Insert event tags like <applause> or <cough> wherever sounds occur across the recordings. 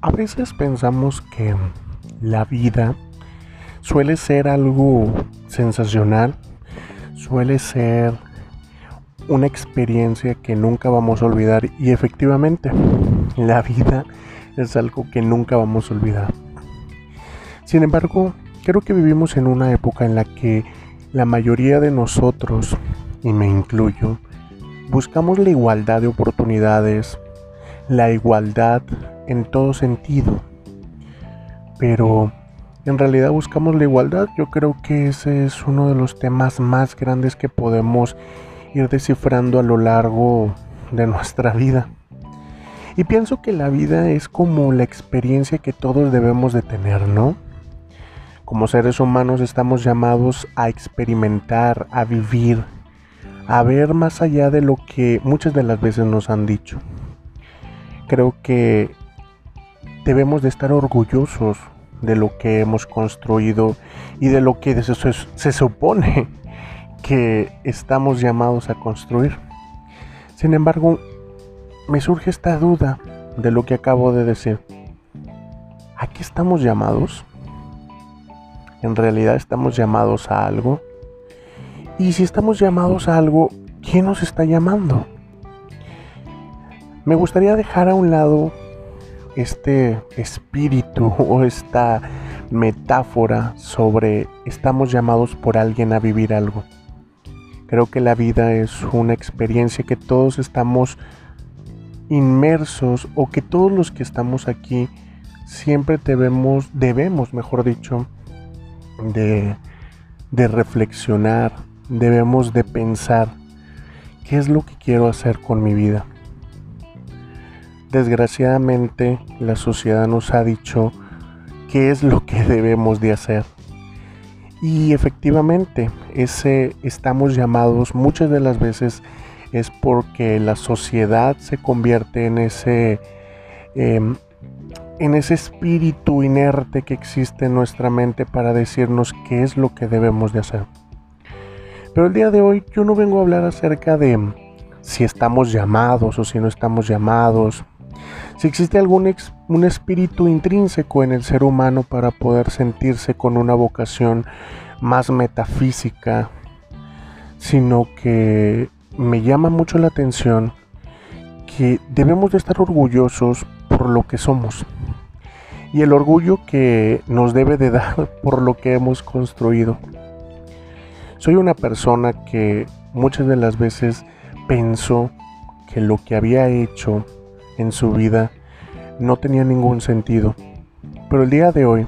A veces pensamos que la vida suele ser algo sensacional, suele ser una experiencia que nunca vamos a olvidar y efectivamente la vida es algo que nunca vamos a olvidar. Sin embargo, creo que vivimos en una época en la que la mayoría de nosotros, y me incluyo, buscamos la igualdad de oportunidades, la igualdad en todo sentido. Pero en realidad buscamos la igualdad. Yo creo que ese es uno de los temas más grandes que podemos ir descifrando a lo largo de nuestra vida. Y pienso que la vida es como la experiencia que todos debemos de tener, ¿no? Como seres humanos estamos llamados a experimentar, a vivir, a ver más allá de lo que muchas de las veces nos han dicho. Creo que debemos de estar orgullosos de lo que hemos construido y de lo que se, se supone <laughs> que estamos llamados a construir. Sin embargo, me surge esta duda de lo que acabo de decir. ¿A qué estamos llamados? ¿En realidad estamos llamados a algo? Y si estamos llamados a algo, ¿quién nos está llamando? Me gustaría dejar a un lado este espíritu <laughs> o esta metáfora sobre estamos llamados por alguien a vivir algo. Creo que la vida es una experiencia que todos estamos inmersos o que todos los que estamos aquí siempre debemos, debemos, mejor dicho, de, de reflexionar, debemos de pensar qué es lo que quiero hacer con mi vida. Desgraciadamente la sociedad nos ha dicho qué es lo que debemos de hacer. Y efectivamente, ese estamos llamados muchas de las veces es porque la sociedad se convierte en ese em, en ese espíritu inerte que existe en nuestra mente para decirnos qué es lo que debemos de hacer. Pero el día de hoy yo no vengo a hablar acerca de si estamos llamados o si no estamos llamados, si existe algún un espíritu intrínseco en el ser humano para poder sentirse con una vocación más metafísica, sino que me llama mucho la atención que debemos de estar orgullosos por lo que somos y el orgullo que nos debe de dar <laughs> por lo que hemos construido. Soy una persona que muchas de las veces pensó que lo que había hecho en su vida no tenía ningún sentido. Pero el día de hoy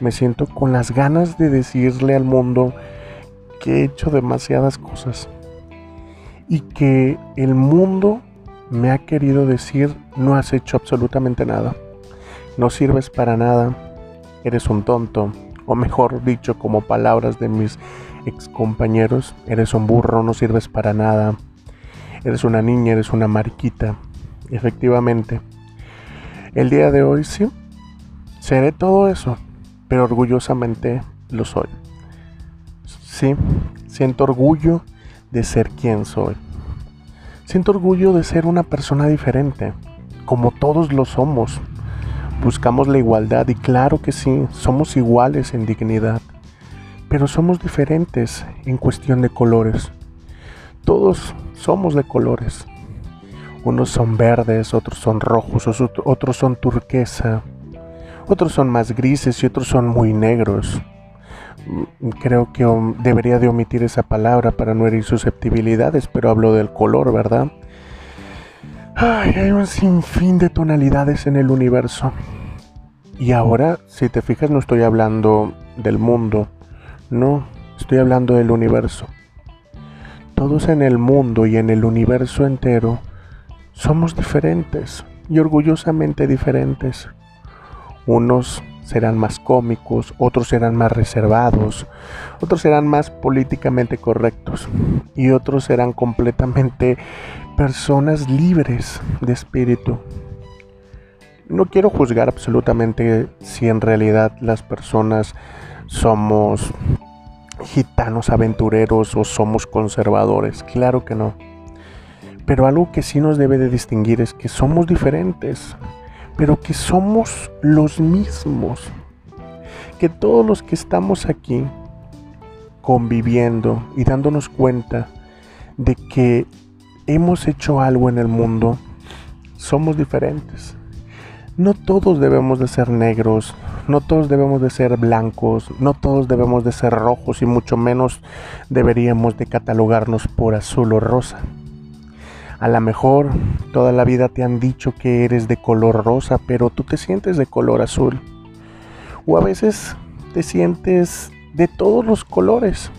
me siento con las ganas de decirle al mundo que he hecho demasiadas cosas y que el mundo me ha querido decir no has hecho absolutamente nada, no sirves para nada, eres un tonto, o mejor dicho como palabras de mis ex compañeros, eres un burro, no sirves para nada, eres una niña, eres una mariquita, efectivamente. El día de hoy sí, seré todo eso, pero orgullosamente lo soy. Sí, siento orgullo de ser quien soy. Siento orgullo de ser una persona diferente, como todos lo somos. Buscamos la igualdad y claro que sí, somos iguales en dignidad, pero somos diferentes en cuestión de colores. Todos somos de colores, unos son verdes, otros son rojos, otros son turquesa, otros son más grises y otros son muy negros. Creo que debería de omitir esa palabra para no herir susceptibilidades, pero hablo del color, ¿verdad? hay un sinfín de tonalidades en el universo. Y ahora, si te fijas, no estoy hablando del mundo, no, estoy hablando del universo. Todos en el mundo y en el universo entero somos diferentes y orgullosamente diferentes. Unos serán más cómicos, otros serán más reservados, otros serán más políticamente correctos y otros serán completamente personas libres de espíritu. No quiero juzgar absolutamente si en realidad las personas somos gitanos aventureros o somos conservadores. Claro que no. Pero algo que sí nos debe de distinguir es que somos diferentes, pero que somos los mismos, que todos los que estamos aquí conviviendo y dándonos cuenta de que hemos hecho algo en el mundo, somos diferentes. No todos debemos de ser negros, no todos debemos de ser blancos, no todos debemos de ser rojos y mucho menos deberíamos de catalogarnos por azul o rosa. A lo mejor toda la vida te han dicho que eres de color rosa, pero tú te sientes de color azul. O a veces te sientes de todos los colores.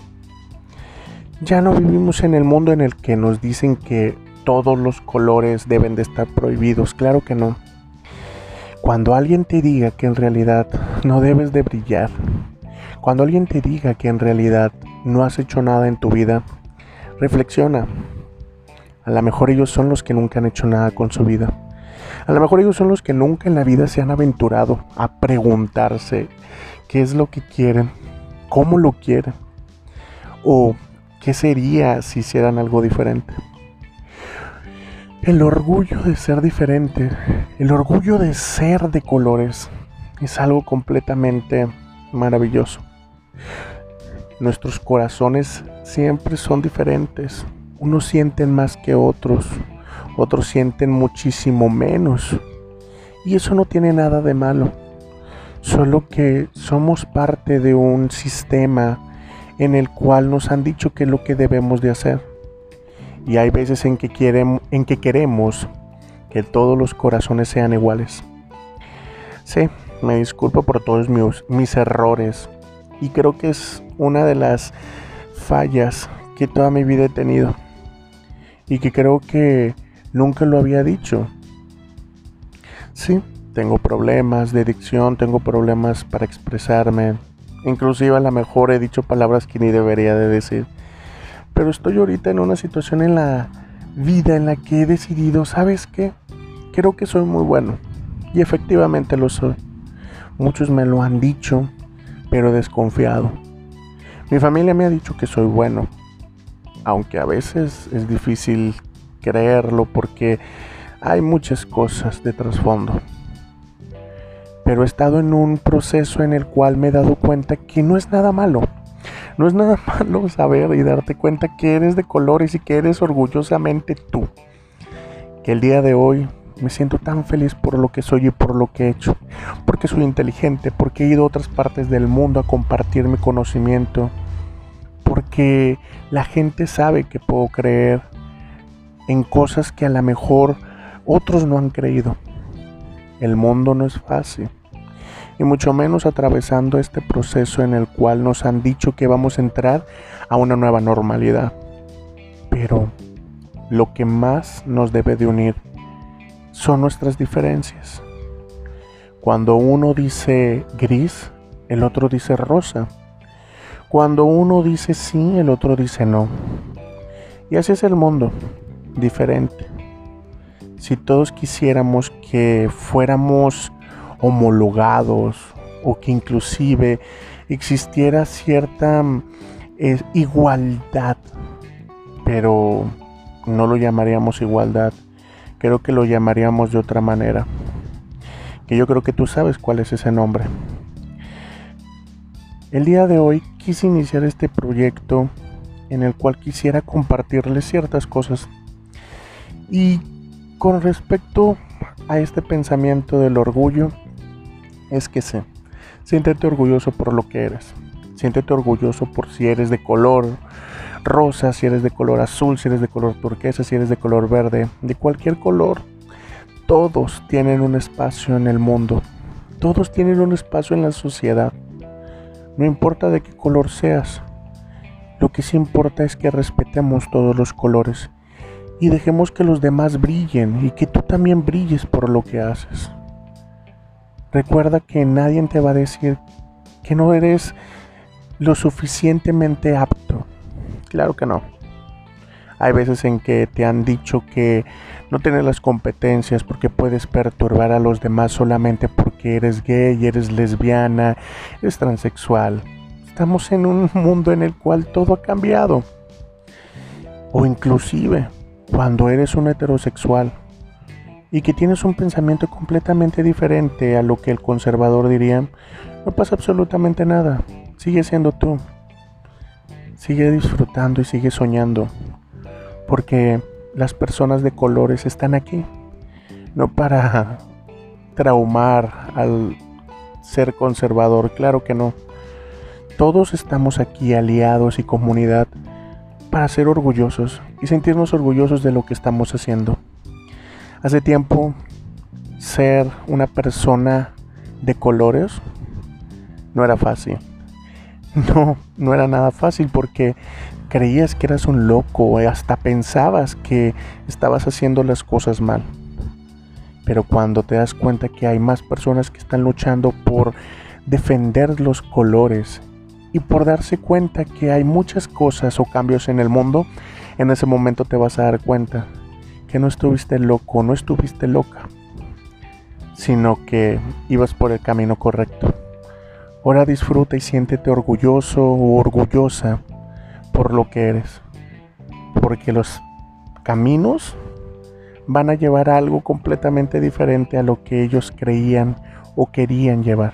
Ya no vivimos en el mundo en el que nos dicen que todos los colores deben de estar prohibidos. Claro que no. Cuando alguien te diga que en realidad no debes de brillar, cuando alguien te diga que en realidad no has hecho nada en tu vida, reflexiona. A lo mejor ellos son los que nunca han hecho nada con su vida. A lo mejor ellos son los que nunca en la vida se han aventurado a preguntarse qué es lo que quieren, cómo lo quieren o qué sería si hicieran algo diferente. El orgullo de ser diferente, el orgullo de ser de colores, es algo completamente maravilloso. Nuestros corazones siempre son diferentes. Unos sienten más que otros, otros sienten muchísimo menos. Y eso no tiene nada de malo. Solo que somos parte de un sistema en el cual nos han dicho qué es lo que debemos de hacer y hay veces en que, quieren, en que queremos que todos los corazones sean iguales. Sí, me disculpo por todos mis errores y creo que es una de las fallas que toda mi vida he tenido y que creo que nunca lo había dicho. Sí, tengo problemas de dicción, tengo problemas para expresarme, inclusive a lo mejor he dicho palabras que ni debería de decir. Pero estoy ahorita en una situación en la vida en la que he decidido, ¿sabes qué? Creo que soy muy bueno. Y efectivamente lo soy. Muchos me lo han dicho, pero desconfiado. Mi familia me ha dicho que soy bueno, aunque a veces es difícil creerlo porque hay muchas cosas de trasfondo. Pero he estado en un proceso en el cual me he dado cuenta que no es nada malo no es nada <laughs> malo saber y darte cuenta que eres de colores y que eres orgullosamente tú. Que el día de hoy me siento tan feliz por lo que soy y por lo que he hecho. Porque soy inteligente, porque he ido a otras partes del mundo a compartir mi conocimiento. Porque la gente sabe que puedo creer en cosas que a lo mejor otros no han creído. El mundo no es fácil y mucho menos atravesando este proceso en el cual nos han dicho que vamos a entrar a una nueva normalidad. Pero lo que más nos debe de unir son nuestras diferencias. Cuando uno dice gris, el otro dice rosa. Cuando uno dice sí, el otro dice no. Y así es el mundo, diferente. Si todos quisiéramos que fuéramos homologados o que inclusive existiera cierta mm, igualdad, pero no lo llamaríamos igualdad, creo que lo llamaríamos de otra manera, que yo creo que tú sabes cuál es ese nombre. El día de hoy quise iniciar este proyecto en el cual quisiera compartirles ciertas cosas y con respecto a este pensamiento del orgullo, es que sé. Siéntete orgulloso por lo que eres. Siéntete orgulloso por si eres de color rosa, si eres de color azul, si eres de color turquesa, si eres de color verde, de cualquier color. Todos tienen un espacio en el mundo. Todos tienen un espacio en la sociedad. No importa de qué color seas. Lo que sí importa es que respetemos todos los colores y dejemos que los demás brillen y que tú también brilles por lo que haces. Recuerda que nadie te va a decir que no eres lo suficientemente apto. Claro que no. Hay veces en que te han dicho que no tienes las competencias porque puedes perturbar a los demás solamente porque eres gay, eres lesbiana, eres transexual. Estamos en un mundo en el cual todo ha cambiado. O inclusive cuando eres un heterosexual y que tienes un pensamiento completamente diferente a lo que el conservador diría, no pasa absolutamente nada. Sigue siendo tú. Sigue disfrutando y sigue soñando. Porque las personas de colores están aquí. No para traumar al ser conservador, claro que no. Todos estamos aquí aliados y comunidad para ser orgullosos y sentirnos orgullosos de lo que estamos haciendo. Hace tiempo ser una persona de colores no era fácil. No, no era nada fácil porque creías que eras un loco, hasta pensabas que estabas haciendo las cosas mal. Pero cuando te das cuenta que hay más personas que están luchando por defender los colores y por darse cuenta que hay muchas cosas o cambios en el mundo, en ese momento te vas a dar cuenta que no estuviste loco, no estuviste loca, sino que ibas por el camino correcto. Ahora disfruta y siéntete orgulloso o orgullosa por lo que eres, porque los caminos van a llevar algo completamente diferente a lo que ellos creían o querían llevar.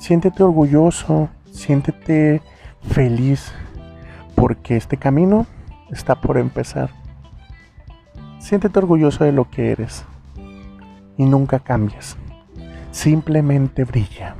Siéntete orgulloso, siéntete feliz, porque este camino está por empezar. Siéntete orgulloso de lo que eres y nunca cambies. Simplemente brilla.